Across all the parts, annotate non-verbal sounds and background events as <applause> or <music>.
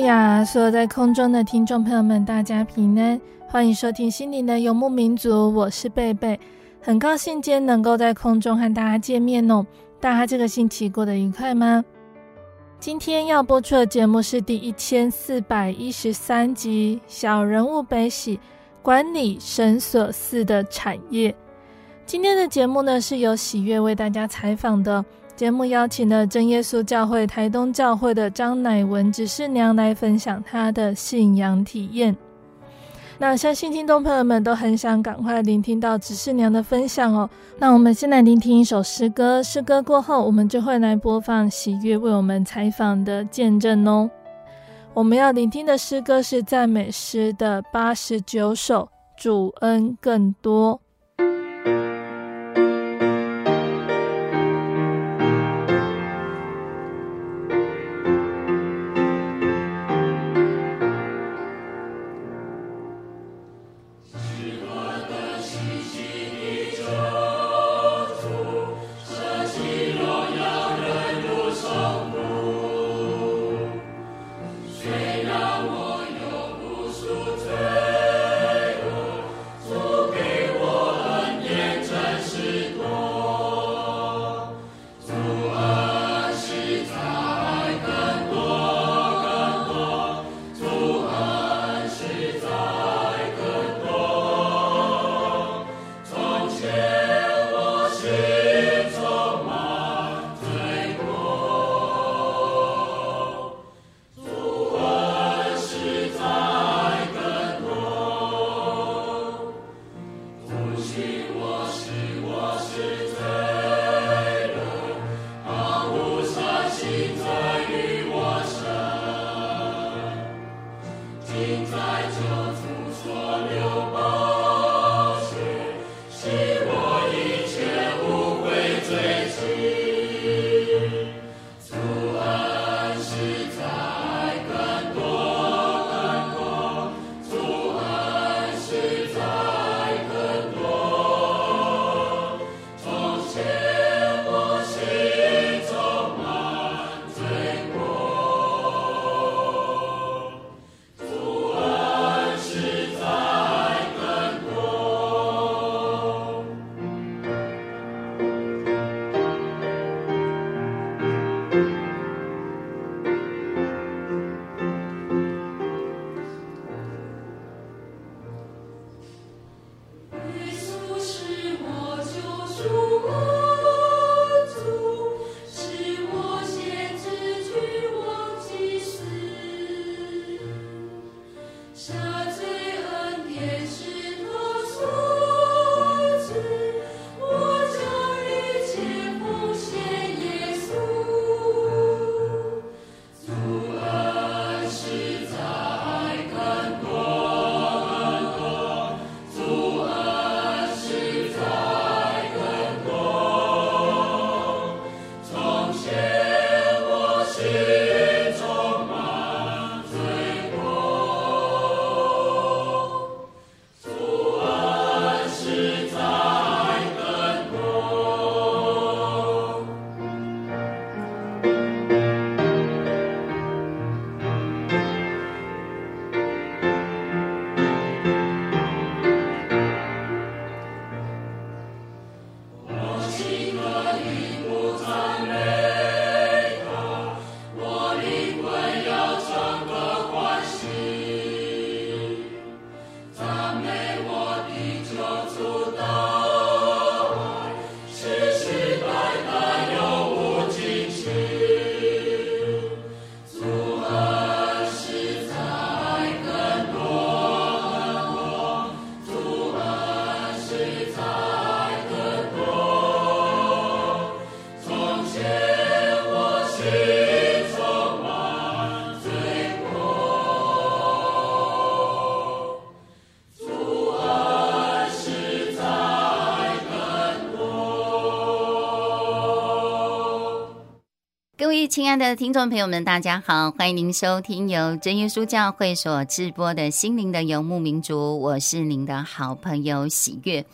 呀！所有在空中的听众朋友们，大家平安，欢迎收听心灵的游牧民族，我是贝贝，很高兴今天能够在空中和大家见面哦。大家这个星期过得愉快吗？今天要播出的节目是第一千四百一十三集《小人物悲喜管理神所赐的产业》。今天的节目呢，是由喜悦为大家采访的。节目邀请了真耶稣教会台东教会的张乃文执事娘来分享她的信仰体验。那相信听众朋友们都很想赶快聆听到执事娘的分享哦。那我们先来聆听一首诗歌，诗歌过后，我们就会来播放喜悦为我们采访的见证哦。我们要聆听的诗歌是赞美诗的八十九首，主恩更多。亲爱的听众朋友们，大家好，欢迎您收听由真耶稣教会所直播的心灵的游牧民族，我是您的好朋友喜悦。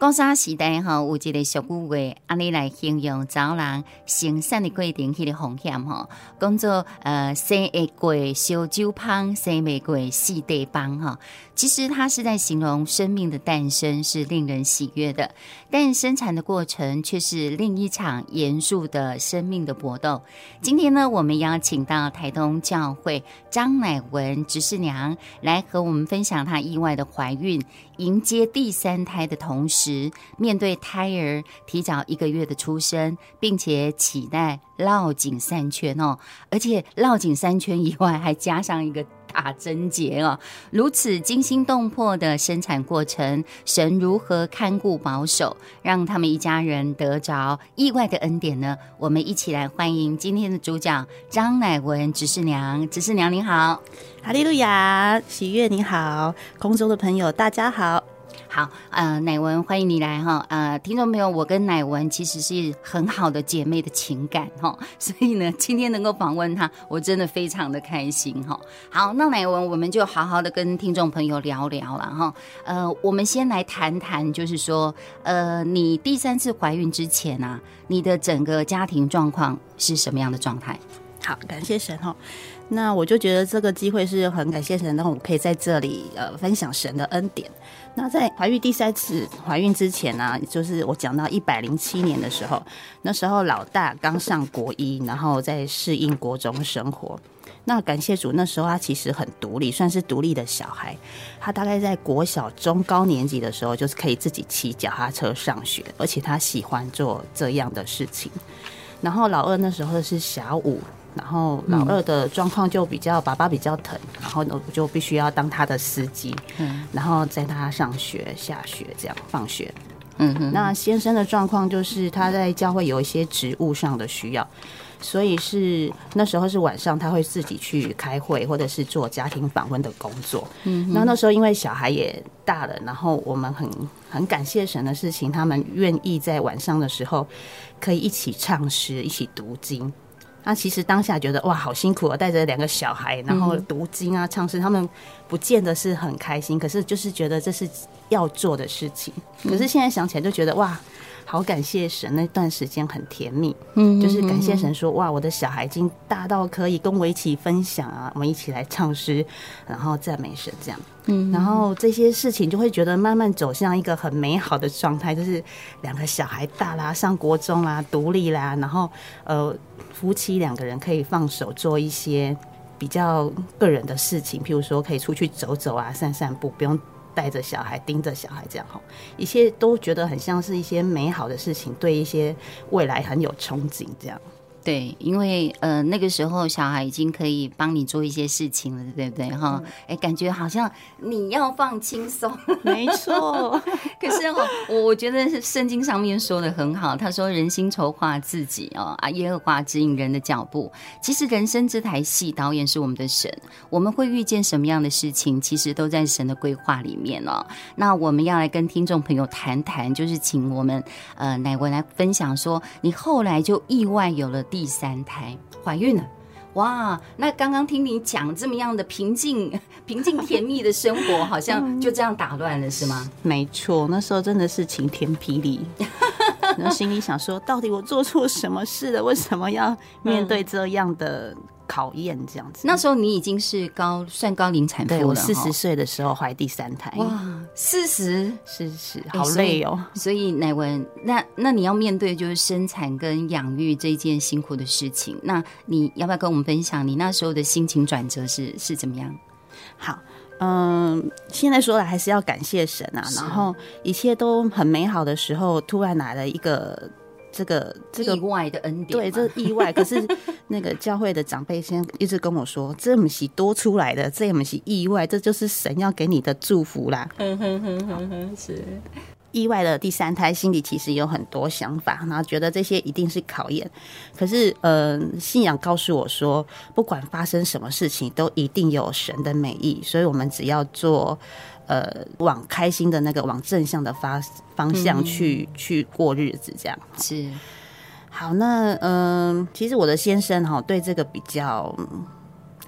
讲啥时代哈，有一个俗语话，安尼来形容早人生产的过程，迄个风险哈，讲做呃生会过烧酒香，生未过四地帮哈。其实它是在形容生命的诞生是令人喜悦的，但生产的过程却是另一场严肃的生命的搏斗。今天呢，我们邀请到台东教会张乃文执事娘来和我们分享她意外的怀孕、迎接第三胎的同时，面对胎儿提早一个月的出生，并且期待绕颈三圈哦，而且绕颈三圈以外还加上一个。大贞洁哦，如此惊心动魄的生产过程，神如何看顾保守，让他们一家人得着意外的恩典呢？我们一起来欢迎今天的主讲张乃文执事娘，执事娘您好，哈利路亚，喜悦你好，空中的朋友大家好。好，呃，乃文，欢迎你来哈，呃，听众朋友，我跟乃文其实是很好的姐妹的情感哈，所以呢，今天能够访问她，我真的非常的开心哈。好，那乃文，我们就好好的跟听众朋友聊聊了哈。呃，我们先来谈谈，就是说，呃，你第三次怀孕之前啊，你的整个家庭状况是什么样的状态？好，感谢神哈。那我就觉得这个机会是很感谢神，然后我可以在这里呃分享神的恩典。那在怀孕第三次怀孕之前呢，就是我讲到一百零七年的时候，那时候老大刚上国一，然后在适应国中生活。那感谢主，那时候他其实很独立，算是独立的小孩。他大概在国小中高年级的时候，就是可以自己骑脚踏车上学，而且他喜欢做这样的事情。然后老二那时候是小五。然后老二的状况就比较，爸爸比较疼，然后我就必须要当他的司机，嗯，然后载他上学、下学这样放学，嗯哼。那先生的状况就是他在教会有一些职务上的需要，所以是那时候是晚上他会自己去开会或者是做家庭访问的工作，嗯。那那时候因为小孩也大了，然后我们很很感谢神的事情，他们愿意在晚上的时候可以一起唱诗、一起读经。那其实当下觉得哇，好辛苦啊，带着两个小孩，然后读经啊、唱诗，他们不见得是很开心，可是就是觉得这是要做的事情。可是现在想起来就觉得哇。好感谢神，那段时间很甜蜜，嗯，就是感谢神说，哇，我的小孩已经大到可以跟我一起分享啊，我们一起来唱诗，然后赞美神这样，嗯，然后这些事情就会觉得慢慢走向一个很美好的状态，就是两个小孩大啦，上国中啦，独立啦，然后呃，夫妻两个人可以放手做一些比较个人的事情，譬如说可以出去走走啊，散散步，不用。带着小孩，盯着小孩，这样哈，一切都觉得很像是一些美好的事情，对一些未来很有憧憬，这样。对，因为呃那个时候小孩已经可以帮你做一些事情了，对不对哈？哎、嗯，感觉好像你要放轻松，<laughs> 没错。可是哈，我我觉得是圣经上面说的很好，他说人心筹划自己哦啊，耶和华指引人的脚步。其实人生这台戏导演是我们的神，我们会遇见什么样的事情，其实都在神的规划里面哦。那我们要来跟听众朋友谈谈，就是请我们呃乃文来分享说，你后来就意外有了。第三胎怀孕了，哇！那刚刚听你讲这么样的平静、<laughs> 平静甜蜜的生活，好像就这样打乱了，是吗？<laughs> 没错，那时候真的是晴天霹雳，<laughs> 然后心里想说，到底我做错什么事了？为什么要面对这样的？考验这样子，那时候你已经是高算高龄产妇了。对，我四十岁的时候怀第三胎。哇，四十，四十，好累哦。欸、所以乃文，那那你要面对就是生产跟养育这件辛苦的事情，那你要不要跟我们分享你那时候的心情转折是是怎么样？好，嗯，现在说来还是要感谢神啊，然后一切都很美好的时候，突然来了一个。这个这个意外的恩典，对，这是意外。可是那个教会的长辈先一直跟我说，<laughs> 这不是多出来的，这不是意外，这就是神要给你的祝福啦。哼哼哼哼哼，是意外的第三胎，心里其实有很多想法，然后觉得这些一定是考验。可是，呃，信仰告诉我说，不管发生什么事情，都一定有神的美意。所以我们只要做。呃，往开心的那个，往正向的发方向去、嗯、去过日子，这样是。好，那嗯、呃，其实我的先生哈对这个比较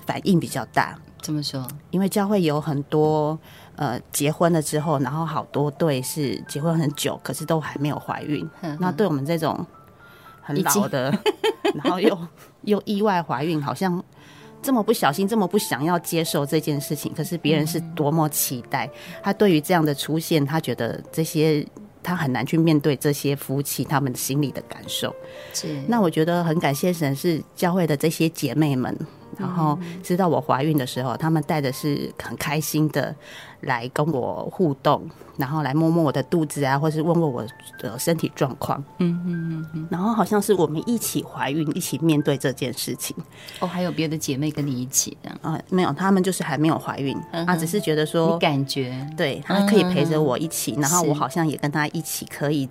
反应比较大。怎么说？因为教会有很多呃结婚了之后，然后好多对是结婚很久，可是都还没有怀孕。那对我们这种很老的，<laughs> 然后又又意外怀孕，好像这么不小心，这么不想要接受这件事情。可是别人是多么期待，嗯、他对于这样的出现，他觉得这些他很难去面对这些夫妻他们心里的感受。是，那我觉得很感谢神，是教会的这些姐妹们。然后知道我怀孕的时候，他们带的是很开心的来跟我互动，然后来摸摸我的肚子啊，或是问问我的身体状况。嗯嗯嗯嗯。然后好像是我们一起怀孕，一起面对这件事情。哦，还有别的姐妹跟你一起的？啊、呃，没有，他们就是还没有怀孕，啊只是觉得说，你感觉对，他可以陪着我一起，然后我好像也跟他一起可以。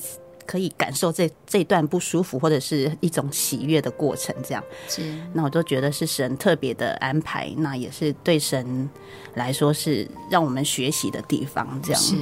可以感受这这段不舒服或者是一种喜悦的过程，这样是。那我都觉得是神特别的安排，那也是对神来说是让我们学习的地方，这样是。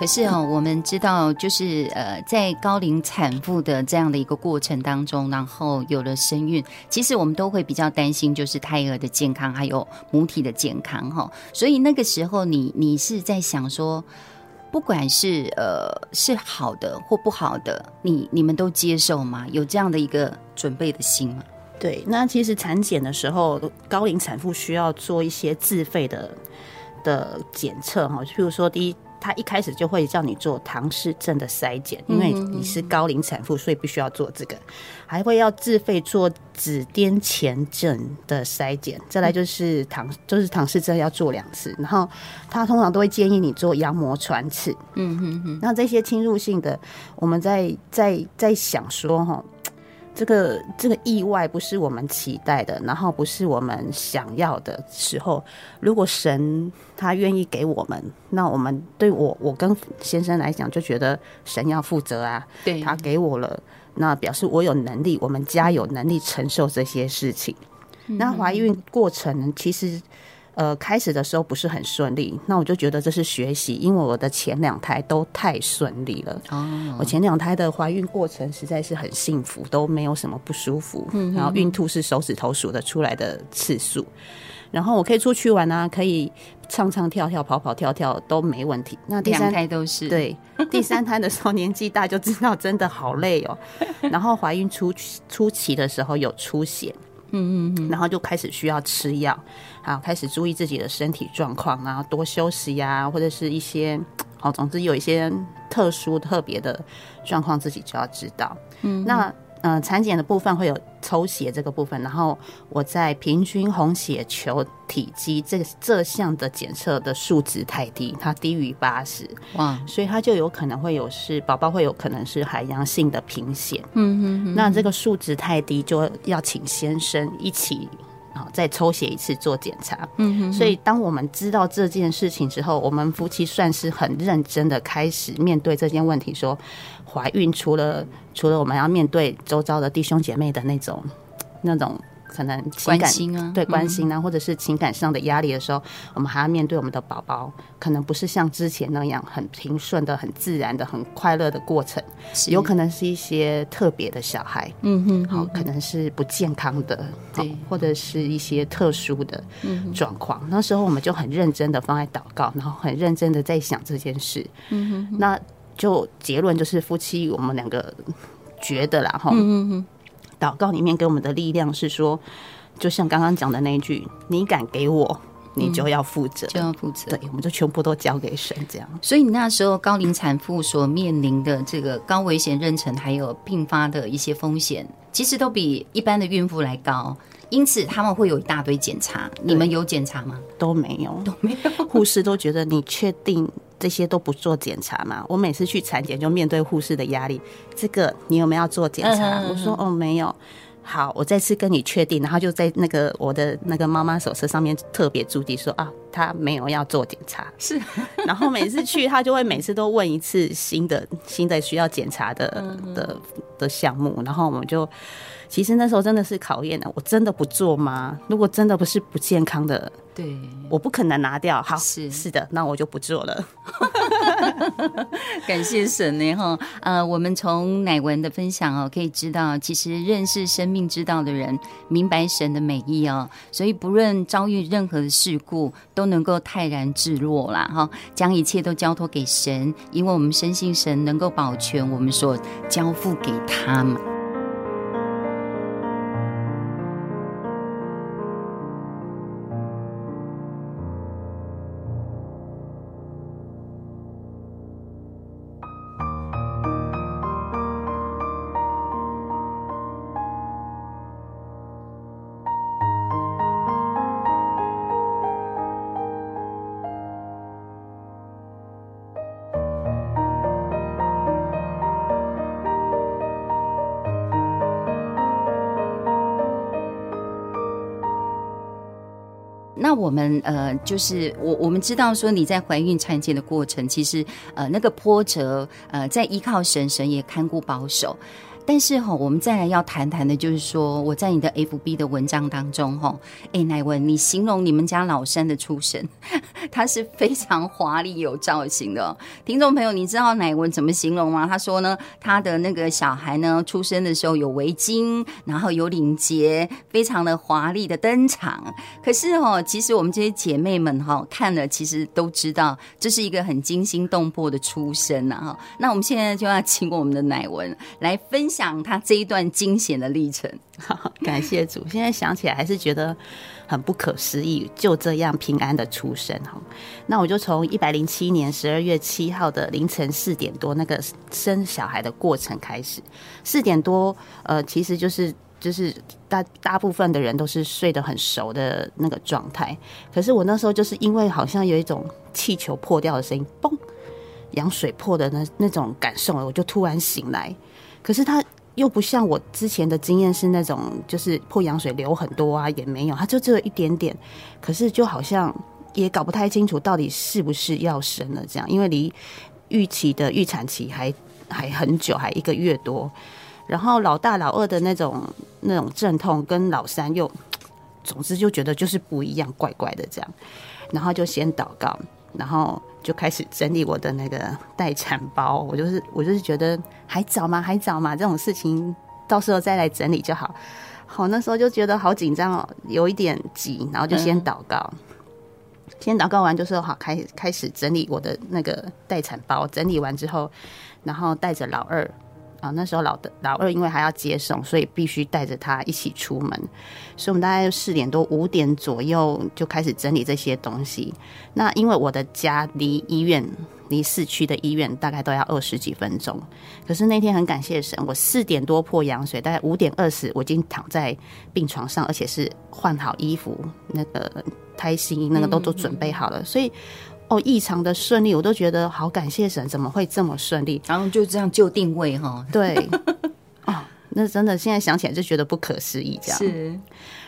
可是哦，我们知道，就是呃，在高龄产妇的这样的一个过程当中，然后有了身孕，其实我们都会比较担心，就是胎儿的健康，还有母体的健康哈。所以那个时候你，你是在想说，不管是呃是好的或不好的，你你们都接受吗？有这样的一个准备的心吗？对，那其实产检的时候，高龄产妇需要做一些自费的的检测哈，譬如说第一。他一开始就会叫你做唐氏症的筛检，因为你是高龄产妇，所以必须要做这个，还会要自费做子癫前症的筛检，再来就是唐就是唐氏症要做两次，然后他通常都会建议你做羊膜穿刺。嗯哼哼，那这些侵入性的，我们在在在想说哈。这个这个意外不是我们期待的，然后不是我们想要的时候，如果神他愿意给我们，那我们对我我跟先生来讲就觉得神要负责啊，对，他给我了，那表示我有能力，我们家有能力承受这些事情。嗯、那怀孕过程其实。呃，开始的时候不是很顺利，那我就觉得这是学习，因为我的前两胎都太顺利了。哦，我前两胎的怀孕过程实在是很幸福，都没有什么不舒服。嗯，然后孕吐是手指头数得出来的次数，然后我可以出去玩啊，可以唱唱跳跳、跑跑跳跳都没问题。那第三胎都是对，第三胎的时候 <laughs> 年纪大就知道真的好累哦。然后怀孕初初期的时候有出血。嗯嗯嗯，然后就开始需要吃药，好，开始注意自己的身体状况，然后多休息呀、啊，或者是一些，好，总之有一些特殊特别的状况，自己就要知道。嗯，那。嗯、呃，产检的部分会有抽血这个部分，然后我在平均红血球体积这个这项的检测的数值太低，它低于八十，哇，所以它就有可能会有是宝宝会有可能是海洋性的贫血，嗯嗯嗯，那这个数值太低，就要请先生一起。啊，再抽血一次做检查。嗯哼，所以当我们知道这件事情之后，我们夫妻算是很认真的开始面对这件问题。说怀孕除了除了我们要面对周遭的弟兄姐妹的那种那种。可能情感关心啊，对关心啊，嗯、或者是情感上的压力的时候，我们还要面对我们的宝宝，可能不是像之前那样很平顺的、很自然的、很快乐的过程，有可能是一些特别的小孩，嗯哼，好，可能是不健康的，对，或者是一些特殊的状况。嗯、那时候我们就很认真的放在祷告，然后很认真的在想这件事，嗯哼，那就结论就是夫妻我们两个觉得啦，哈。祷告里面给我们的力量是说，就像刚刚讲的那一句：“你敢给我，你就要负责，嗯、就要负责。”对，我们就全部都交给神，这样。所以你那时候高龄产妇所面临的这个高危险妊娠还有并发的一些风险，其实都比一般的孕妇来高，因此他们会有一大堆检查。你们有检查吗？都没有，都没有。护士都觉得你确定这些都不做检查嘛？我每次去产检就面对护士的压力，这个你有没有要做检查？嗯、哼哼我说哦没有。好，我再次跟你确定，然后就在那个我的那个妈妈手册上面特别注记说啊，她没有要做检查。是，<laughs> 然后每次去她就会每次都问一次新的新的需要检查的的的项目，然后我们就。其实那时候真的是考验了，我真的不做吗？如果真的不是不健康的，对，我不可能拿掉。好，是是的，那我就不做了。<laughs> 感谢神呢，哈，呃，我们从乃文的分享哦，可以知道，其实认识生命之道的人，明白神的美意哦，所以不论遭遇任何的事故，都能够泰然自若啦，哈，将一切都交托给神，因为我们深信神能够保全我们所交付给他们。我们呃，就是我我们知道说你在怀孕产检的过程，其实呃那个波折呃，在依靠神，神也看顾保守。但是哈，我们再来要谈谈的，就是说我在你的 FB 的文章当中哈，哎，乃文，你形容你们家老三的出生，<laughs> 他是非常华丽有造型的。听众朋友，你知道乃文怎么形容吗？他说呢，他的那个小孩呢，出生的时候有围巾，然后有领结，非常的华丽的登场。可是哈，其实我们这些姐妹们哈看了，其实都知道这是一个很惊心动魄的出生呐哈。那我们现在就要请我们的乃文来分享。讲他这一段惊险的历程，<laughs> 感谢主。现在想起来还是觉得很不可思议，就这样平安的出生哈。那我就从一百零七年十二月七号的凌晨四点多那个生小孩的过程开始。四点多，呃，其实就是就是大大部分的人都是睡得很熟的那个状态。可是我那时候就是因为好像有一种气球破掉的声音，嘣，羊水破的那那种感受，我就突然醒来。可是他又不像我之前的经验是那种，就是破羊水流很多啊，也没有，他就只有一点点。可是就好像也搞不太清楚到底是不是要生了这样，因为离预期的预产期还还很久，还一个月多。然后老大老二的那种那种阵痛跟老三又，总之就觉得就是不一样，怪怪的这样。然后就先祷告，然后。就开始整理我的那个待产包，我就是我就是觉得还早嘛，还早嘛，这种事情到时候再来整理就好。好，那时候就觉得好紧张哦，有一点急，然后就先祷告，先祷告完就说好，开开始整理我的那个待产包。整理完之后，然后带着老二。啊，那时候老的老二因为还要接送，所以必须带着他一起出门。所以我们大概四点多五点左右就开始整理这些东西。那因为我的家离医院，离市区的医院大概都要二十几分钟。可是那天很感谢神，我四点多破羊水，大概五点二十我已经躺在病床上，而且是换好衣服，那个胎心那个都都准备好了，所以。哦，异常的顺利，我都觉得好感谢神，怎么会这么顺利？然后就这样就定位哈，对，哦，那真的现在想起来就觉得不可思议，这样是。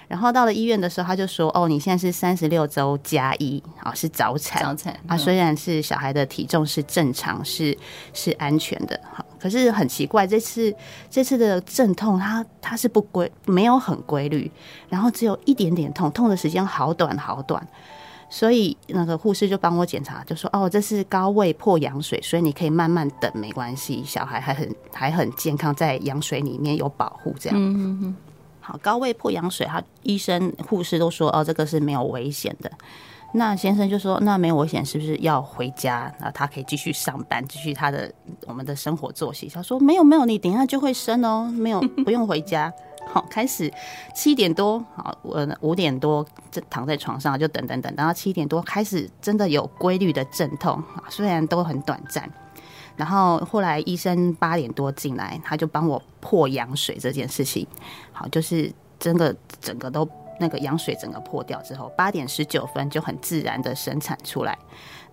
然后到了医院的时候，他就说：“哦，你现在是三十六周加一，啊，是早产，早产啊。虽然是小孩的体重是正常，是是安全的，好，可是很奇怪，这次这次的阵痛，它它是不规，没有很规律，然后只有一点点痛，痛的时间好短好短。”所以那个护士就帮我检查，就说：“哦，这是高位破羊水，所以你可以慢慢等，没关系，小孩还很还很健康，在羊水里面有保护，这样。”嗯嗯嗯。好，高位破羊水，他医生护士都说：“哦，这个是没有危险的。”那先生就说：“那没有危险，是不是要回家？那他可以继续上班，继续他的我们的生活作息。”他说：“没有没有，你等一下就会生哦，没有不用回家。”好，开始七点多，好，我五点多就躺在床上就等等等，然后七点多开始真的有规律的阵痛，虽然都很短暂。然后后来医生八点多进来，他就帮我破羊水这件事情，好，就是真的整个都那个羊水整个破掉之后，八点十九分就很自然的生产出来。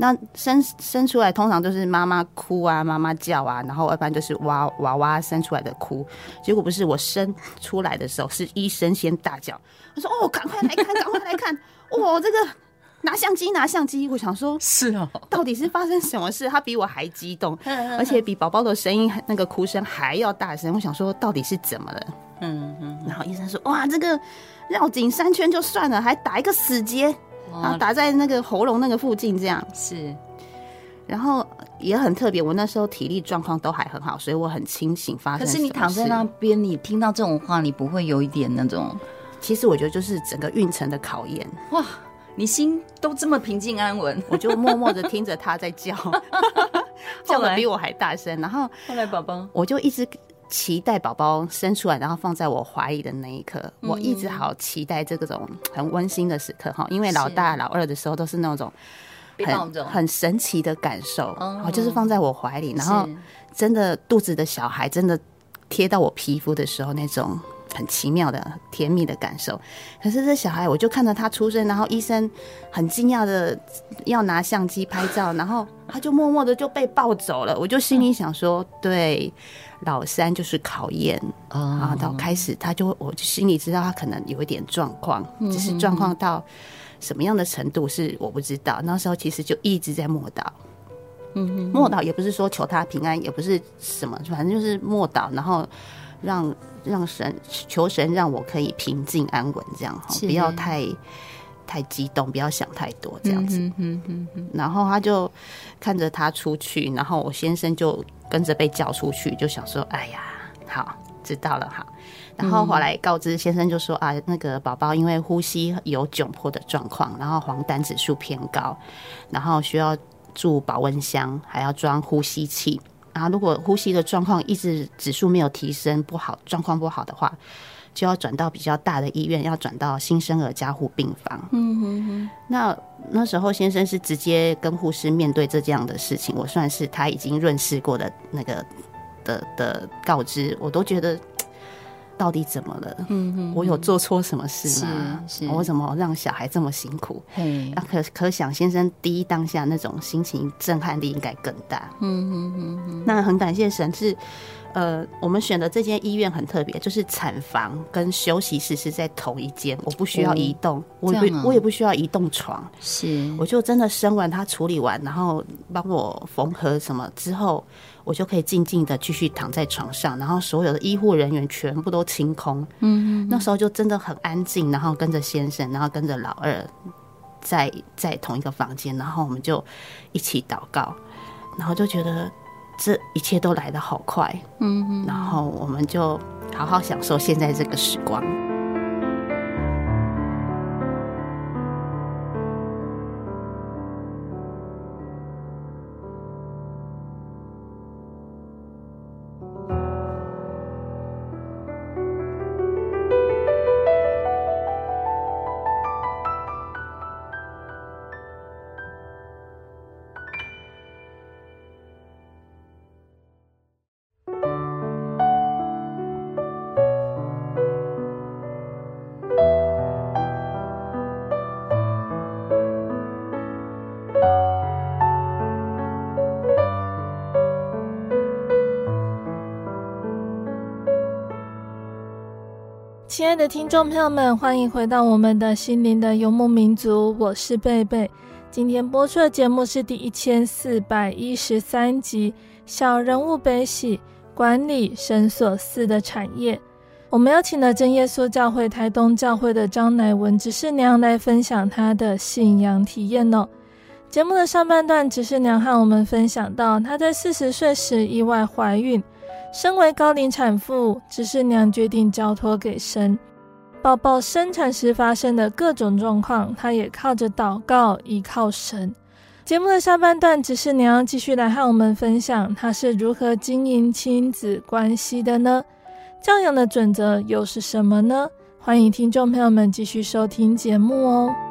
那生生出来通常都是妈妈哭啊，妈妈叫啊，然后一般就是娃娃娃生出来的哭。结果不是我生出来的时候，是医生先大叫，他说：“哦，赶快来看，赶快来看，哇，这个。”拿相机，拿相机！我想说，是哦，到底是发生什么事？他比我还激动，而且比宝宝的声音那个哭声还要大声。我想说，到底是怎么了？嗯嗯。然后医生说：“哇，这个绕颈三圈就算了，还打一个死结，然后打在那个喉咙那个附近，这样是。然后也很特别，我那时候体力状况都还很好，所以我很清醒。发生，可是你躺在那边，你听到这种话，你不会有一点那种？其实我觉得就是整个运程的考验。哇。你心都这么平静安稳，我就默默的听着他在叫，<laughs> 叫的比我还大声。然后后来宝宝，我就一直期待宝宝生出来，然后放在我怀里的那一刻，嗯、我一直好期待这个种很温馨的时刻哈。因为老大老二的时候都是那种很很神奇的感受，然后就是放在我怀里，然后真的肚子的小孩真的贴到我皮肤的时候那种。很奇妙的甜蜜的感受，可是这小孩，我就看到他出生，然后医生很惊讶的要拿相机拍照，然后他就默默的就被抱走了。我就心里想说，对，老三就是考验啊。到开始他就，我就心里知道他可能有一点状况，只是状况到什么样的程度是我不知道。那时候其实就一直在默祷，嗯，默祷也不是说求他平安，也不是什么，反正就是默祷，然后让。让神求神让我可以平静安稳，这样哈，不要太太激动，不要想太多，这样子。嗯嗯嗯嗯。然后他就看着他出去，然后我先生就跟着被叫出去，就想说：“哎呀，好，知道了，好。”然后后来告知先生就说：“啊，那个宝宝因为呼吸有窘迫的状况，然后黄疸指数偏高，然后需要住保温箱，还要装呼吸器。”然后，如果呼吸的状况一直指数没有提升，不好，状况不好的话，就要转到比较大的医院，要转到新生儿加护病房。嗯哼哼。那那时候先生是直接跟护士面对这这样的事情，我算是他已经认识过的那个的的告知，我都觉得。到底怎么了？嗯哼，我有做错什么事吗？是，是我怎么让小孩这么辛苦？嘿，那可可想先生第一当下那种心情震撼力应该更大。嗯嗯嗯嗯。那很感谢神是，呃，我们选的这间医院很特别，就是产房跟休息室是在同一间，我不需要移动，我不我也不需要移动床，是，我就真的生完他处理完，然后帮我缝合什么之后。我就可以静静的继续躺在床上，然后所有的医护人员全部都清空。嗯，那时候就真的很安静，然后跟着先生，然后跟着老二，在在同一个房间，然后我们就一起祷告，然后就觉得这一切都来得好快。嗯，然后我们就好好享受现在这个时光。的听众朋友们，欢迎回到我们的心灵的游牧民族，我是贝贝。今天播出的节目是第一千四百一十三集《小人物悲喜管理神所赐的产业》。我们邀请了真耶稣教会台东教会的张乃文执事娘来分享她的信仰体验哦。节目的上半段，执事娘和我们分享到她在四十岁时意外怀孕。身为高龄产妇，执事娘决定交托给神。宝宝生产时发生的各种状况，他也靠着祷告，依靠神。节目的下半段，只是娘继续来和我们分享，他是如何经营亲子关系的呢？教养的准则又是什么呢？欢迎听众朋友们继续收听节目哦。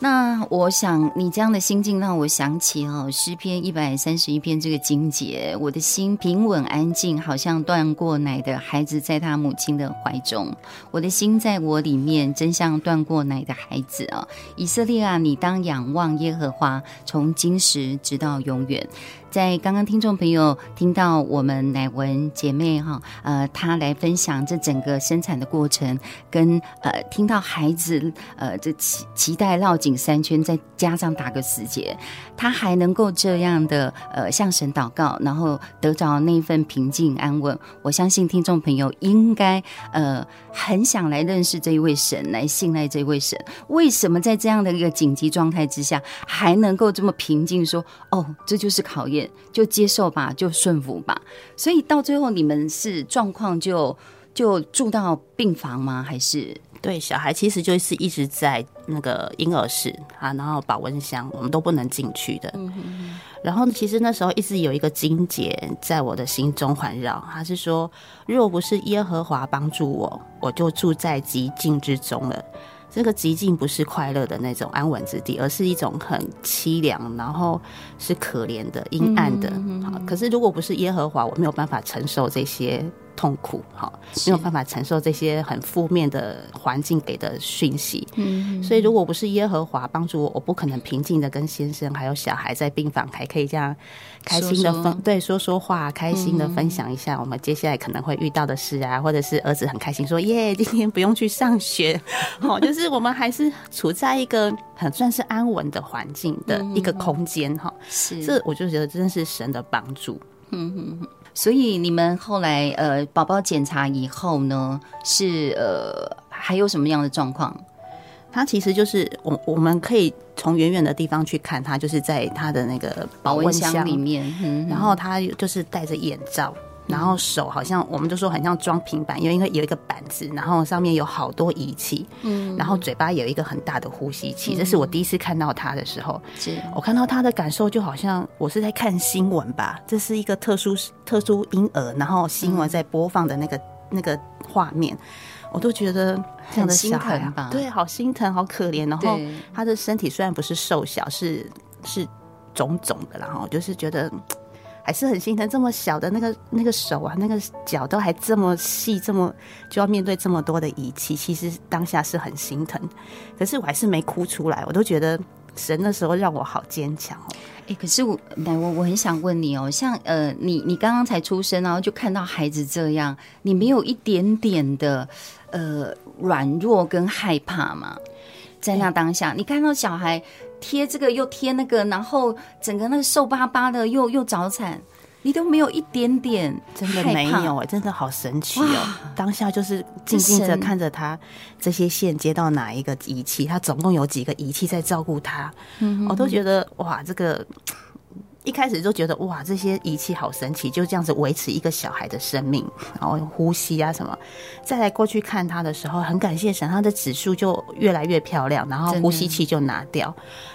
那我想你这样的心境让我想起哦，诗篇一百三十一篇这个经节，我的心平稳安静，好像断过奶的孩子在他母亲的怀中。我的心在我里面，真像断过奶的孩子啊！以色列啊，你当仰望耶和华，从今时直到永远。在刚刚，听众朋友听到我们乃文姐妹哈，呃，她来分享这整个生产的过程，跟呃，听到孩子呃，这脐脐带绕颈三圈，再加上打个死结，他还能够这样的呃向神祷告，然后得着那份平静安稳。我相信听众朋友应该呃很想来认识这一位神，来信赖这一位神。为什么在这样的一个紧急状态之下，还能够这么平静？说哦，这就是考验。就接受吧，就顺服吧。所以到最后，你们是状况就就住到病房吗？还是对小孩其实就是一直在那个婴儿室啊，然后保温箱我们都不能进去的。然后其实那时候一直有一个经节在我的心中环绕，他是说：若不是耶和华帮助我，我就住在极境之中了。这个极境不是快乐的那种安稳之地，而是一种很凄凉，然后是可怜的、阴暗的。好，可是如果不是耶和华，我没有办法承受这些。痛苦，哈，没有办法承受这些很负面的环境给的讯息。嗯，所以如果不是耶和华帮助我，我不可能平静的跟先生还有小孩在病房还可以这样开心的对说说话，开心的分享一下我们接下来可能会遇到的事啊，或者是儿子很开心说耶，<laughs> 今天不用去上学，哦，就是我们还是处在一个很算是安稳的环境的一个空间哈。是，这我就觉得真的是神的帮助。嗯哼哼。所以你们后来呃，宝宝检查以后呢，是呃，还有什么样的状况？他其实就是我我们可以从远远的地方去看他，就是在他的那个保温箱里面，嗯、然后他就是戴着眼罩。然后手好像，我们就说很像装平板，因为因为有一个板子，然后上面有好多仪器，嗯，然后嘴巴有一个很大的呼吸器。这是我第一次看到他的时候，是我看到他的感受就好像我是在看新闻吧，这是一个特殊特殊婴儿，然后新闻在播放的那个那个画面，我都觉得这样的小孩，很心疼吧？对，好心疼，好可怜。然后他的身体虽然不是瘦小，是是肿肿的，然后就是觉得。还是很心疼，这么小的那个那个手啊，那个脚都还这么细，这么就要面对这么多的仪器，其实当下是很心疼。可是我还是没哭出来，我都觉得神那时候让我好坚强哦。哎、欸，可是我来我我很想问你哦，像呃，你你刚刚才出生，然后就看到孩子这样，你没有一点点的呃软弱跟害怕吗？在那当下，欸、你看到小孩。贴这个又贴那个，然后整个那个瘦巴巴的又又早产，你都没有一点点真的没有哎，真的好神奇哦！当下就是静静的看着他这些线接到哪一个仪器，他总共有几个仪器在照顾他，我都觉得哇，这个。一开始就觉得哇，这些仪器好神奇，就这样子维持一个小孩的生命，然后呼吸啊什么。再来过去看他的时候，很感谢神，他的指数就越来越漂亮，然后呼吸器就拿掉，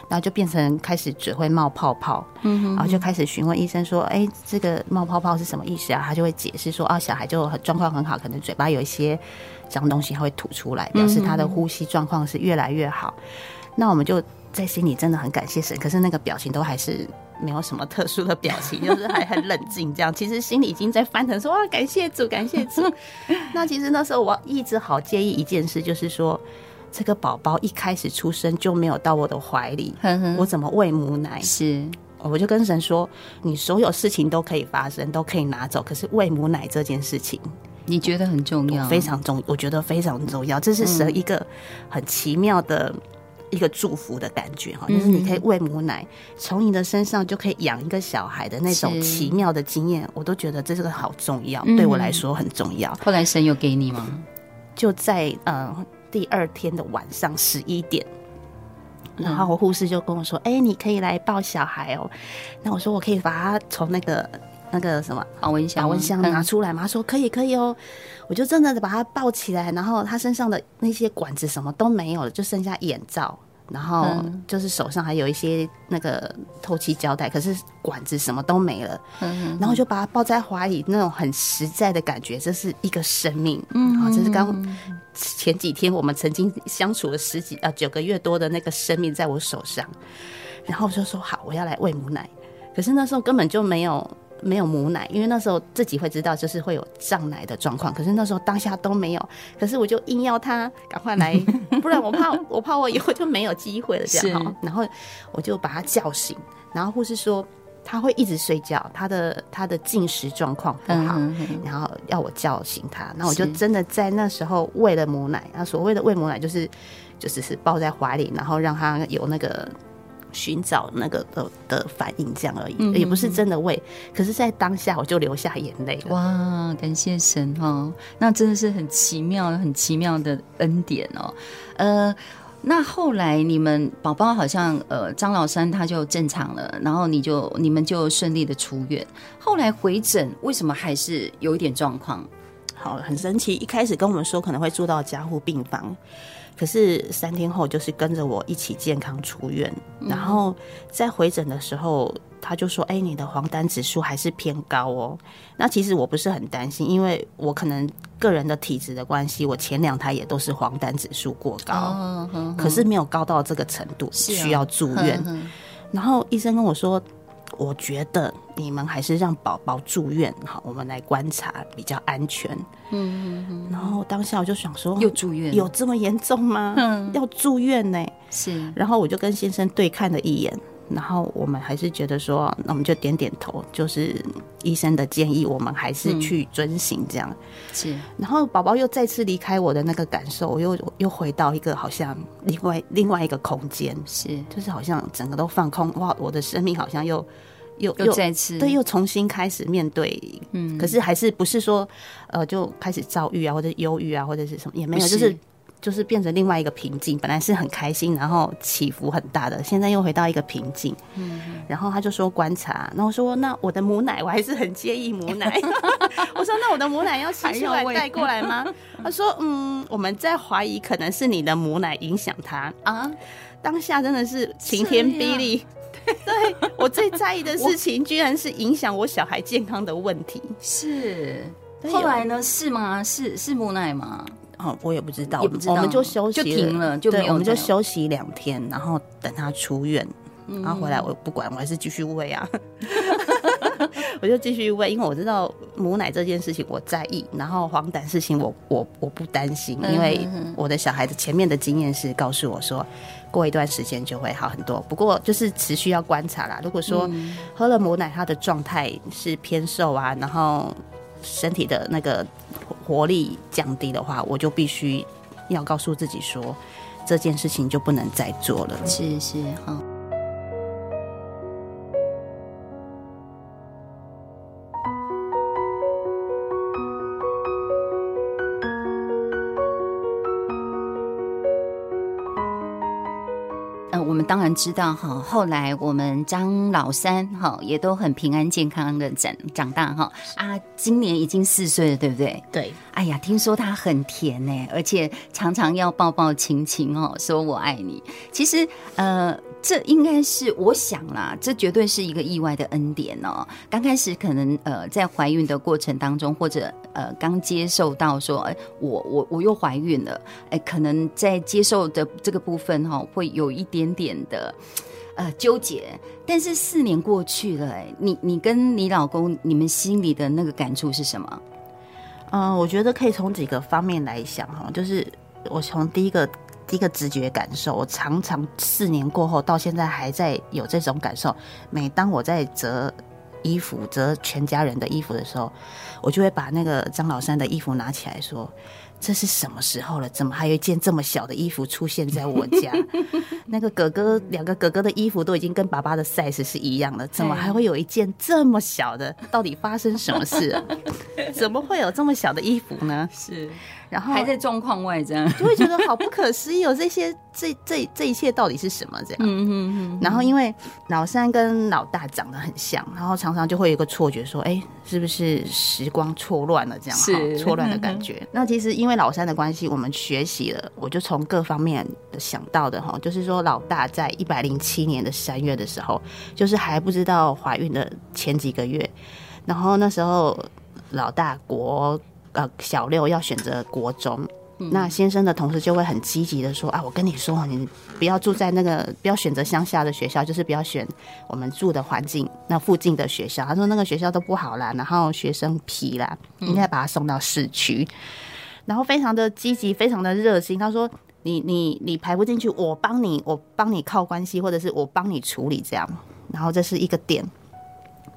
然后就变成开始只会冒泡泡，嗯，然后就开始询问医生说，哎，这个冒泡泡是什么意思啊？他就会解释说，啊，小孩就很状况很好，可能嘴巴有一些脏东西，他会吐出来，表示他的呼吸状况是越来越好。那我们就在心里真的很感谢神，可是那个表情都还是。没有什么特殊的表情，<laughs> 就是还很冷静这样。其实心里已经在翻腾，说哇，感谢主，感谢主。<laughs> 那其实那时候我一直好介意一件事，就是说这个宝宝一开始出生就没有到我的怀里，我怎么喂母奶？是，我就跟神说，你所有事情都可以发生，都可以拿走，可是喂母奶这件事情，你觉得很重要，非常重，我觉得非常重要。这是神一个很奇妙的。一个祝福的感觉哈，就是你可以喂母奶，从你的身上就可以养一个小孩的那种奇妙的经验，我都觉得这是个好重要，对我来说很重要。后来神有给你吗？就在呃第二天的晚上十一点，然后我护士就跟我说：“哎，你可以来抱小孩哦。”那我说：“我可以把他从那个。”那个什么保温箱，保温箱拿出来嘛？他说可以，可以哦。我就真的把它抱起来，然后他身上的那些管子什么都没有了，就剩下眼罩，然后就是手上还有一些那个透气胶带，可是管子什么都没了。然后就把它抱在怀里，那种很实在的感觉，这是一个生命。嗯，好，这是刚前几天我们曾经相处了十几啊九个月多的那个生命在我手上，然后我就说好，我要来喂母奶。可是那时候根本就没有没有母奶，因为那时候自己会知道就是会有胀奶的状况。可是那时候当下都没有，可是我就硬要他赶快来，<laughs> 不然我怕我怕我以后就没有机会了这样哈。然后我就把他叫醒，然后护士说。他会一直睡觉，他的他的进食状况不好，然后要我叫醒他，那我就真的在那时候喂了母奶。那所谓的喂母奶，就是就是是抱在怀里，然后让他有那个寻找那个的的反应这样而已，也不是真的为。可是，在当下我就流下眼泪。哇，感谢神哦，那真的是很奇妙、很奇妙的恩典哦，呃。那后来你们宝宝好像呃张老三他就正常了，然后你就你们就顺利的出院。后来回诊为什么还是有一点状况？好，很神奇，一开始跟我们说可能会住到加护病房，可是三天后就是跟着我一起健康出院。然后在回诊的时候。他就说：“哎、欸，你的黄疸指数还是偏高哦。那其实我不是很担心，因为我可能个人的体质的关系，我前两胎也都是黄疸指数过高，哦、呵呵可是没有高到这个程度需要住院。然后医生跟我说，我觉得你们还是让宝宝住院哈，我们来观察比较安全。嗯嗯嗯。然后当下我就想说，又住院，有这么严重吗？嗯、要住院呢？是。然后我就跟先生对看了一眼。”然后我们还是觉得说，那我们就点点头，就是医生的建议，我们还是去遵行这样。嗯、是。然后宝宝又再次离开我的那个感受，我又又回到一个好像另外另外一个空间，是，就是好像整个都放空，哇，我的生命好像又又又再次对，又重新开始面对。嗯。可是还是不是说，呃，就开始躁郁啊，或者忧郁啊，或者是什么也没有，是就是。就是变成另外一个平静，本来是很开心，然后起伏很大的，现在又回到一个平静。嗯，然后他就说观察，那我说那我的母奶我还是很介意母奶。<laughs> 我说那我的母奶要洗出来带过来吗？他说嗯，我们在怀疑可能是你的母奶影响他啊。当下真的是晴天霹雳，对，我最在意的事情 <laughs> 居然是影响我小孩健康的问题。是，后来呢？是吗？是是母奶吗？哦，我也不知道，也不知道，我们就休息，就停了，就没有，对，我们就休息两天，然后等他出院，嗯、然后回来我不管，我还是继续喂啊，<laughs> 我就继续喂，因为我知道母奶这件事情我在意，然后黄疸事情我我我不担心，因为我的小孩子前面的经验是告诉我说，过一段时间就会好很多，不过就是持续要观察啦。如果说喝了母奶，他的状态是偏瘦啊，然后。身体的那个活力降低的话，我就必须要告诉自己说，这件事情就不能再做了。是是好。当然知道哈，后来我们张老三哈也都很平安健康的长长大哈啊，今年已经四岁了，对不对？对。哎呀，听说他很甜呢，而且常常要抱抱亲亲哦，说我爱你。其实呃。这应该是我想啦，这绝对是一个意外的恩典哦。刚开始可能呃在怀孕的过程当中，或者呃刚接受到说，哎，我我我又怀孕了，哎，可能在接受的这个部分哈、会有一点点的呃纠结。但是四年过去了，哎，你你跟你老公你们心里的那个感触是什么？嗯、我觉得可以从几个方面来想哈，就是我从第一个第。一个直觉感受，我常常四年过后到现在还在有这种感受。每当我在折衣服、折全家人的衣服的时候，我就会把那个张老三的衣服拿起来说。这是什么时候了？怎么还有一件这么小的衣服出现在我家？<laughs> 那个哥哥，两个哥哥的衣服都已经跟爸爸的 size 是一样了，怎么还会有一件这么小的？到底发生什么事啊？<laughs> 怎么会有这么小的衣服呢？是，然后还在状况外，这样就会觉得好不可思议。哦这些，这这这一切到底是什么？这样，嗯嗯嗯。然后因为老三跟老大长得很像，然后常常就会有一个错觉，说，哎，是不是时光错乱了？这样，是错乱的感觉。那其实因为。老三的关系，我们学习了，我就从各方面的想到的哈，就是说老大在一百零七年的三月的时候，就是还不知道怀孕的前几个月，然后那时候老大国呃小六要选择国中，嗯、那先生的同事就会很积极的说啊，我跟你说，你不要住在那个，不要选择乡下的学校，就是不要选我们住的环境那附近的学校。他说那个学校都不好啦，然后学生皮啦，应该把他送到市区。嗯、然后非常的积极，非常的热心。他说你你你排不进去，我帮你，我帮你靠关系，或者是我帮你处理这样。然后这是一个点。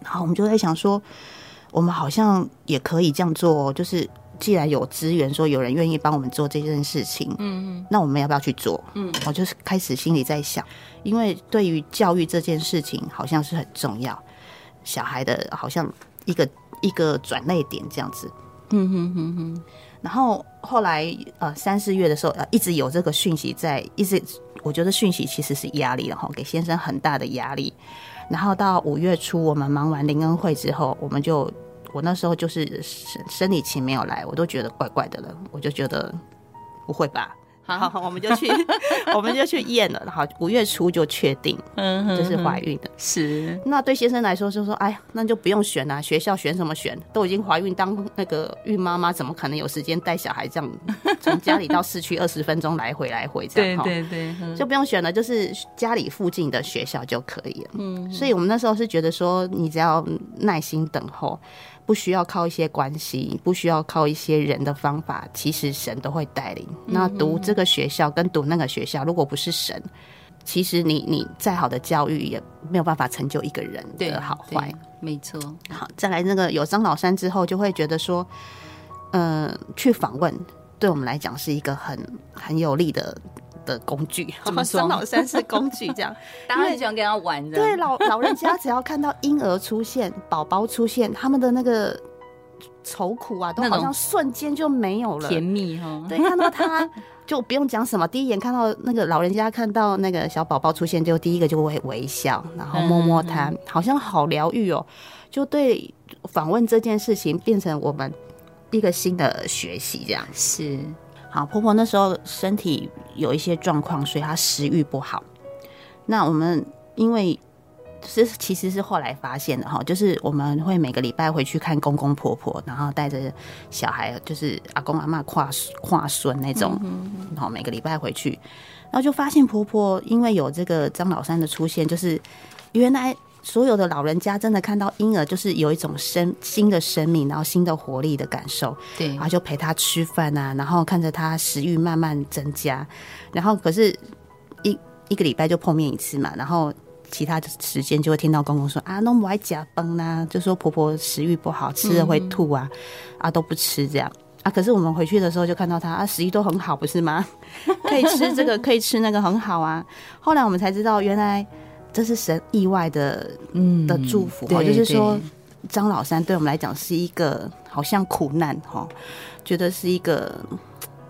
然后我们就在想说，我们好像也可以这样做，就是。既然有资源，说有人愿意帮我们做这件事情，嗯嗯，那我们要不要去做？嗯，我就是开始心里在想，因为对于教育这件事情，好像是很重要，小孩的好像一个一个转捩点这样子，嗯哼哼哼。然后后来呃三四月的时候，呃一直有这个讯息在，一直我觉得讯息其实是压力然后，给先生很大的压力。然后到五月初，我们忙完灵恩会之后，我们就。我那时候就是生生理期没有来，我都觉得怪怪的了，我就觉得不会吧。好，好，我们就去，<laughs> 我们就去验了。好，五月初就确定，嗯，这是怀孕的。是。那对先生来说，就说，哎呀，那就不用选了，学校选什么选？都已经怀孕，当那个孕妈妈，怎么可能有时间带小孩这样从家里到市区二十分钟来回来回这样？<laughs> 对对对，就不用选了，就是家里附近的学校就可以了。嗯。所以我们那时候是觉得说，你只要耐心等候。不需要靠一些关系，不需要靠一些人的方法，其实神都会带领。那读这个学校跟读那个学校，如果不是神，其实你你再好的教育也没有办法成就一个人的好坏。没错。好，再来那个有张老三之后，就会觉得说，嗯、呃，去访问对我们来讲是一个很很有利的。的工具，<laughs> 怎么说？老三是工具，这样 <laughs> 当然很喜欢跟他玩的。对，老老人家只要看到婴儿出现、宝宝出现，他们的那个愁苦啊，都好像瞬间就没有了，甜蜜哈。<laughs> 对，看到他就不用讲什么，第一眼看到那个老人家看到那个小宝宝出现，就第一个就会微笑，然后摸摸他，好像好疗愈哦。就对访问这件事情变成我们一个新的学习，这样是。好，婆婆那时候身体有一些状况，所以她食欲不好。那我们因为是其实是后来发现的哈，就是我们会每个礼拜回去看公公婆婆，然后带着小孩，就是阿公阿妈跨跨孙那种，然后每个礼拜回去，然后就发现婆婆因为有这个张老三的出现，就是原来。所有的老人家真的看到婴儿，就是有一种生新的生命，然后新的活力的感受。对，然后就陪他吃饭啊，然后看着他食欲慢慢增加。然后可是一，一一个礼拜就碰面一次嘛，然后其他的时间就会听到公公说啊，那我爱假崩呐，就说婆婆食欲不好，吃了会吐啊，嗯、啊都不吃这样啊。可是我们回去的时候就看到他啊，食欲都很好，不是吗？<laughs> 可以吃这个，可以吃那个，很好啊。后来我们才知道，原来。这是神意外的，嗯，的祝福哈，就是说张老三对我们来讲是一个好像苦难哈，觉得是一个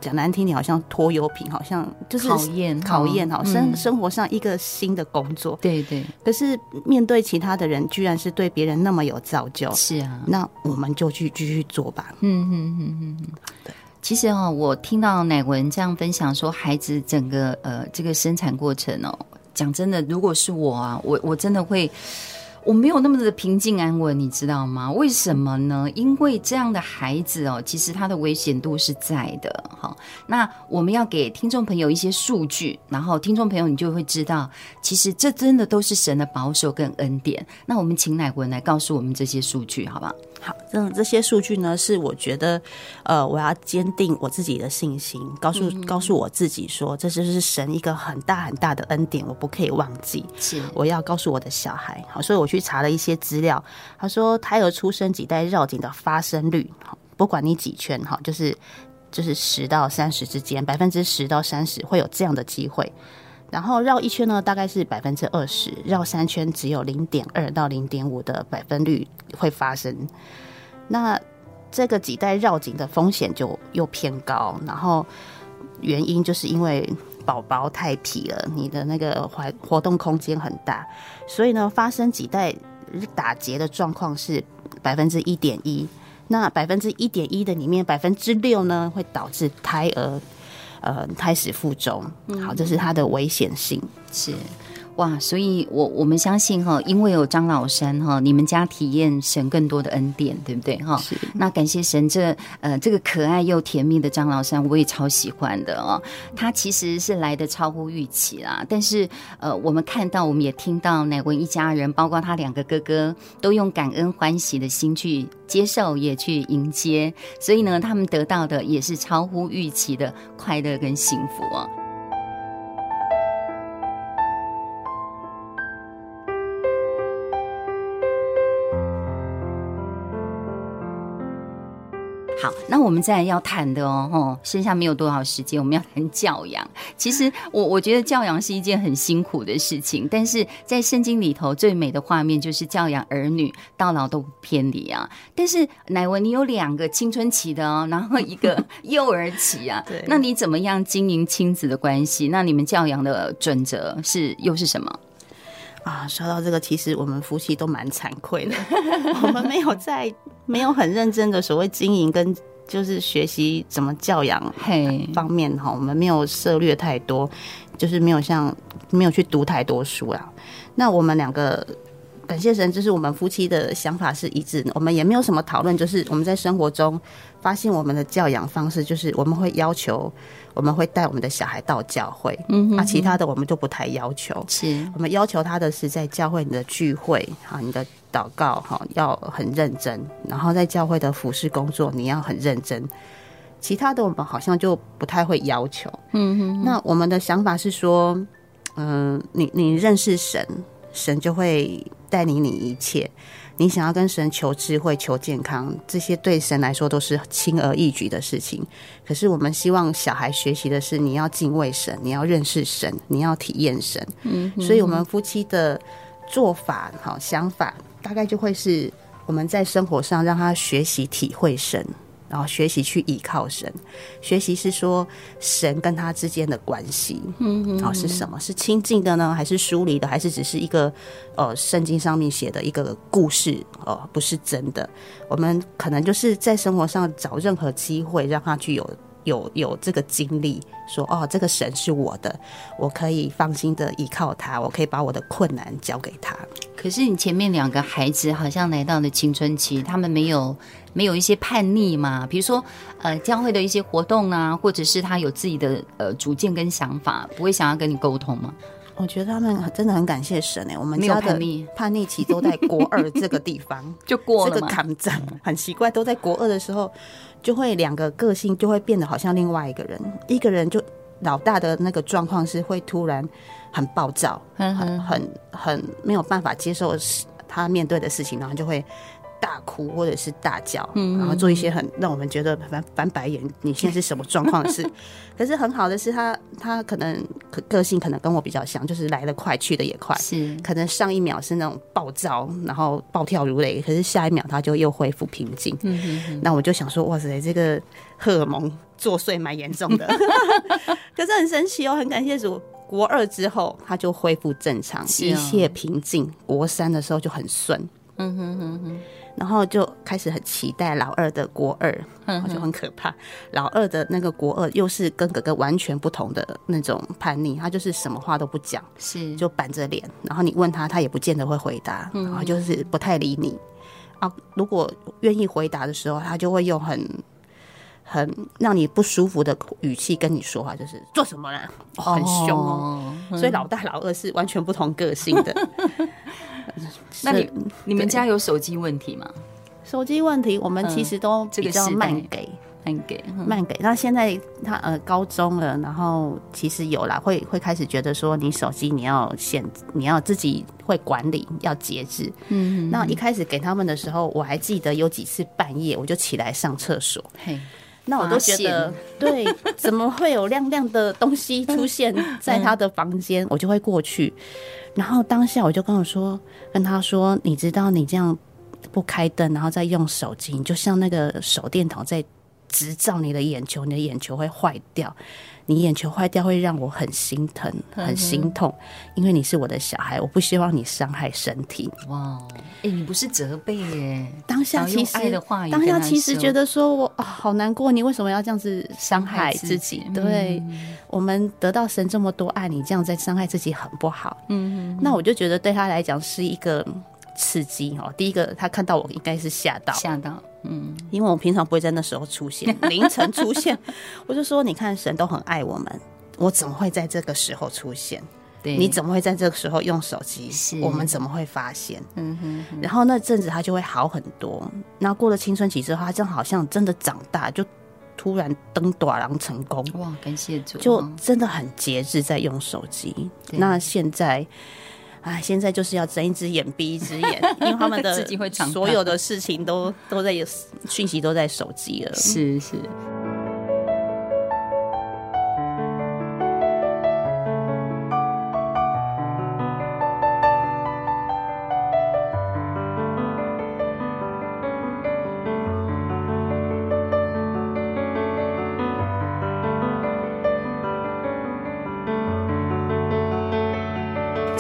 讲难听点，好像拖油瓶，好像就是考验考验哈，生生活上一个新的工作，对对。可是面对其他的人，居然是对别人那么有造就，是啊，那我们就去继续做吧。嗯嗯嗯嗯嗯。对，其实哦，我听到乃文这样分享说，孩子整个呃这个生产过程哦。讲真的，如果是我啊，我我真的会，我没有那么的平静安稳，你知道吗？为什么呢？因为这样的孩子哦，其实他的危险度是在的。好，那我们要给听众朋友一些数据，然后听众朋友你就会知道，其实这真的都是神的保守跟恩典。那我们请乃文来告诉我们这些数据，好不好？好，这这些数据呢，是我觉得，呃，我要坚定我自己的信心，告诉、嗯、告诉我自己说，这就是神一个很大很大的恩典，我不可以忘记。是，我要告诉我的小孩。好，所以我去去查了一些资料，他说胎儿出生几代绕颈的发生率，不管你几圈，哈，就是就是十到三十之间，百分之十到三十会有这样的机会。然后绕一圈呢，大概是百分之二十；绕三圈只有零点二到零点五的百分率会发生。那这个几代绕颈的风险就又偏高。然后原因就是因为宝宝太皮了，你的那个环活动空间很大，所以呢，发生脐带打结的状况是百分之一点一。那百分之一点一的里面，百分之六呢会导致胎儿。呃，胎死腹中，好，这是它的危险性。是，哇，所以我我们相信哈，因为有张老山哈，你们家体验神更多的恩典，对不对哈？是。那感谢神这，这呃这个可爱又甜蜜的张老山，我也超喜欢的哦。他其实是来的超乎预期啦，但是呃，我们看到，我们也听到乃文一家人，包括他两个哥哥，都用感恩欢喜的心去接受，也去迎接，所以呢，他们得到的也是超乎预期的快乐跟幸福哦。好，那我们再来要谈的哦，吼，剩下没有多少时间，我们要谈教养。其实我我觉得教养是一件很辛苦的事情，但是在圣经里头最美的画面就是教养儿女到老都不偏离啊。但是乃文，你有两个青春期的哦，然后一个 <laughs> 幼儿期啊，对，那你怎么样经营亲子的关系？那你们教养的准则是又是什么？啊，说到这个，其实我们夫妻都蛮惭愧的。<laughs> 我们没有在，没有很认真的所谓经营跟就是学习怎么教养方面哈，我们没有涉略太多，就是没有像没有去读太多书啊。那我们两个感谢神，就是我们夫妻的想法是一致的，我们也没有什么讨论，就是我们在生活中发现我们的教养方式，就是我们会要求。我们会带我们的小孩到教会，嗯，那其他的我们就不太要求。是我们要求他的是在教会你的聚会，哈，你的祷告，哈，要很认真。然后在教会的服侍工作，你要很认真。其他的我们好像就不太会要求。嗯哼。那我们的想法是说，嗯、呃，你你认识神，神就会带领你一切。你想要跟神求智慧、求健康，这些对神来说都是轻而易举的事情。可是我们希望小孩学习的是，你要敬畏神，你要认识神，你要体验神。嗯，所以我们夫妻的做法、好想法，大概就会是我们在生活上让他学习体会神。然后学习去依靠神，学习是说神跟他之间的关系，嗯，好是什么？是亲近的呢，还是疏离的？还是只是一个呃圣经上面写的一个故事？哦、呃，不是真的。我们可能就是在生活上找任何机会，让他去有。有有这个经历，说哦，这个神是我的，我可以放心的依靠他，我可以把我的困难交给他。可是你前面两个孩子好像来到了青春期，他们没有没有一些叛逆嘛？比如说呃，教会的一些活动啊，或者是他有自己的呃主见跟想法，不会想要跟你沟通吗？我觉得他们真的很感谢神哎，我们家的叛逆叛逆期都在国二这个地方 <laughs> 就过了这个坎站，很奇怪，都在国二的时候。就会两个个性就会变得好像另外一个人，一个人就老大的那个状况是会突然很暴躁，很很很没有办法接受他面对的事情，然后就会。大哭或者是大叫，然后做一些很让我们觉得翻翻白眼。你现在是什么状况的事？<laughs> 可是很好的是他，他可能个个性可能跟我比较像，就是来得快去得也快。是，可能上一秒是那种暴躁，然后暴跳如雷，可是下一秒他就又恢复平静。那我就想说，哇塞，这个荷尔蒙作祟蛮严重的。<laughs> 可是很神奇哦，很感谢主，国二之后他就恢复正常，一切平静。国三的时候就很顺。嗯哼哼哼。然后就开始很期待老二的国二，然后就很可怕。老二的那个国二又是跟哥哥完全不同的那种叛逆，他就是什么话都不讲，是就板着脸，然后你问他，他也不见得会回答，然后就是不太理你啊。如果愿意回答的时候，他就会用很很让你不舒服的语气跟你说话，就是做什么呢？很凶哦。所以老大老二是完全不同个性的。<laughs> 那你你们家有手机问题吗？手机问题，我们其实都比较慢给，慢给，慢给。那现在他呃高中了，然后其实有啦，会会开始觉得说，你手机你要限，你要自己会管理，要节制。嗯嗯，那一开始给他们的时候，我还记得有几次半夜我就起来上厕所，嘿，那我都觉得对，怎么会有亮亮的东西出现在他的房间？我就会过去。然后当下我就跟我说，跟他说，你知道你这样不开灯，然后再用手机，你就像那个手电筒在直照你的眼球，你的眼球会坏掉。你眼球坏掉会让我很心疼，很心痛，因为你是我的小孩，我不希望你伤害身体。哇，哎，你不是责备耶？当下其实爱的话，当下其实觉得说我好难过，你为什么要这样子伤害自己？自己对、嗯、我们得到神这么多爱，你这样在伤害自己很不好。嗯嗯，那我就觉得对他来讲是一个刺激哦。第一个，他看到我应该是吓到，吓到。嗯，因为我平常不会在那时候出现，凌晨出现，<laughs> 我就说，你看神都很爱我们，我怎么会在这个时候出现？对，你怎么会在这个时候用手机？是，我们怎么会发现？嗯哼，哼。然后那阵子他就会好很多。然后过了青春期之后，他正好像真的长大，就突然登短廊成功。哇，感谢主，就真的很节制在用手机。那现在。哎，现在就是要睁一只眼闭一只眼，<laughs> 因为他们的所有的事情都都在讯息都在手机了。是是。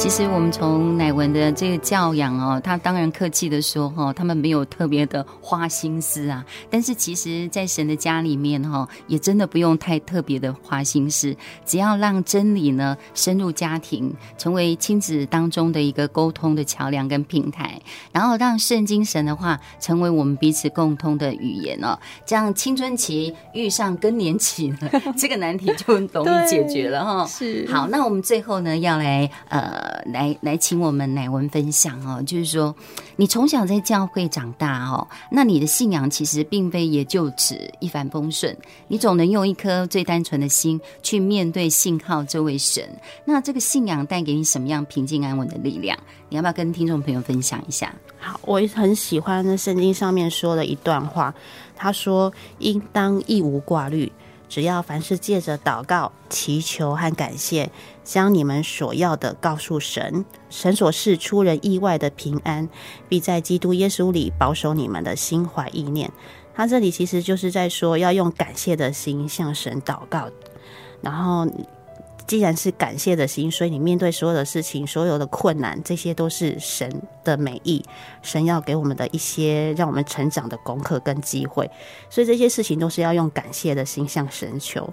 其实我们从乃文的这个教养哦，他当然客气的说哈，他们没有特别的花心思啊。但是其实，在神的家里面哈，也真的不用太特别的花心思，只要让真理呢深入家庭，成为亲子当中的一个沟通的桥梁跟平台，然后让圣经神的话成为我们彼此共通的语言哦，这样青春期遇上更年期呢，<laughs> 这个难题就容易解决了哈。<laughs> 是好，那我们最后呢要来呃。来来，请我们乃文分享哦，就是说，你从小在教会长大哦，那你的信仰其实并非也就此一帆风顺，你总能用一颗最单纯的心去面对信靠这位神。那这个信仰带给你什么样平静安稳的力量？你要不要跟听众朋友分享一下？好，我很喜欢圣经上面说的一段话，他说：“应当一无挂虑。”只要凡是借着祷告、祈求和感谢，将你们所要的告诉神，神所示出人意外的平安，必在基督耶稣里保守你们的心怀意念。他这里其实就是在说，要用感谢的心向神祷告，然后。既然是感谢的心，所以你面对所有的事情、所有的困难，这些都是神的美意，神要给我们的一些让我们成长的功课跟机会。所以这些事情都是要用感谢的心向神求。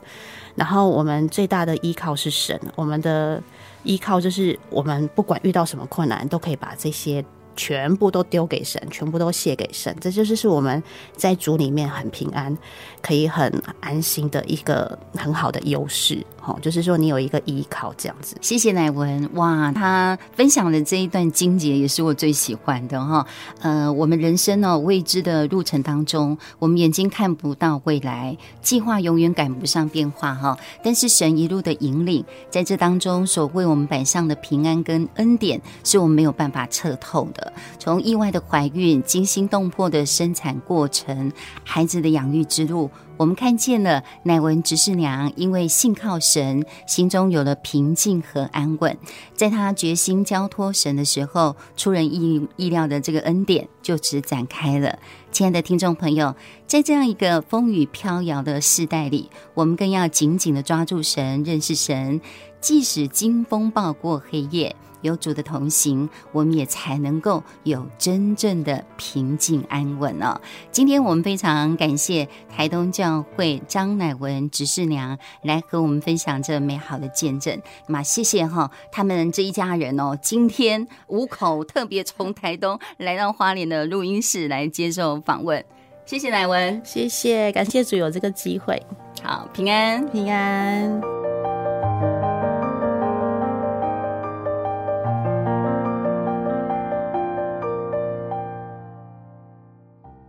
然后我们最大的依靠是神，我们的依靠就是我们不管遇到什么困难，都可以把这些。全部都丢给神，全部都卸给神，这就是是我们在主里面很平安，可以很安心的一个很好的优势。哦，就是说你有一个依靠这样子。谢谢乃文，哇，他分享的这一段经节也是我最喜欢的哈。呃，我们人生呢未知的路程当中，我们眼睛看不到未来，计划永远赶不上变化哈。但是神一路的引领，在这当中所为我们摆上的平安跟恩典，是我们没有办法测透的。从意外的怀孕、惊心动魄的生产过程、孩子的养育之路，我们看见了乃文执事娘因为信靠神，心中有了平静和安稳。在她决心交托神的时候，出人意意料的这个恩典就此展开了。亲爱的听众朋友，在这样一个风雨飘摇的世代里，我们更要紧紧地抓住神，认识神，即使经风暴过黑夜。有主的同行，我们也才能够有真正的平静安稳哦。今天我们非常感谢台东教会张乃文执事娘来和我们分享这美好的见证。那么谢谢哈，他们这一家人哦，今天五口特别从台东来到花莲的录音室来接受访问。谢谢乃文，谢谢，感谢主有这个机会。好，平安，平安。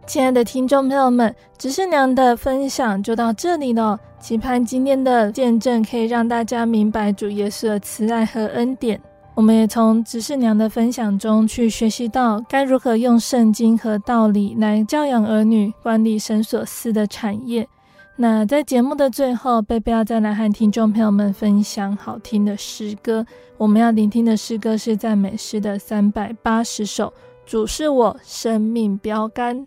亲爱的听众朋友们，执事娘的分享就到这里了。期盼今天的见证可以让大家明白主耶稣的慈爱和恩典。我们也从执事娘的分享中去学习到该如何用圣经和道理来教养儿女，管理神所赐的产业。那在节目的最后，贝贝要再来和听众朋友们分享好听的诗歌。我们要聆听的诗歌是赞美诗的三百八十首，主是我生命标杆。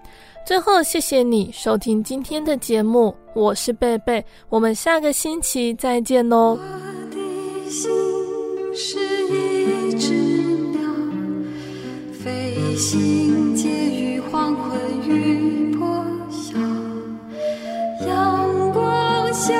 最后谢谢你收听今天的节目我是贝贝我们下个星期再见哦。我的心是一只鸟飞行借一黄昏雨破晓阳光下